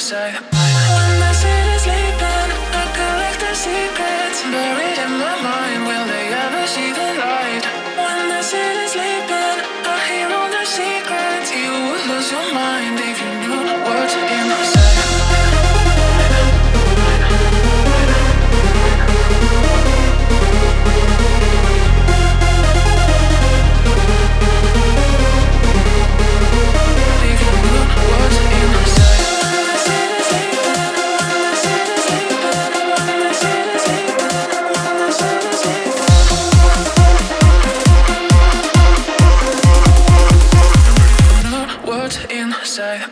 so. When the city's sleeping, I collect the secrets. inside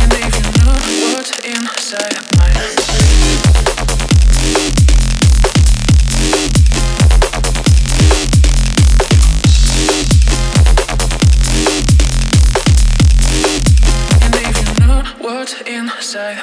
And if you know what's inside inside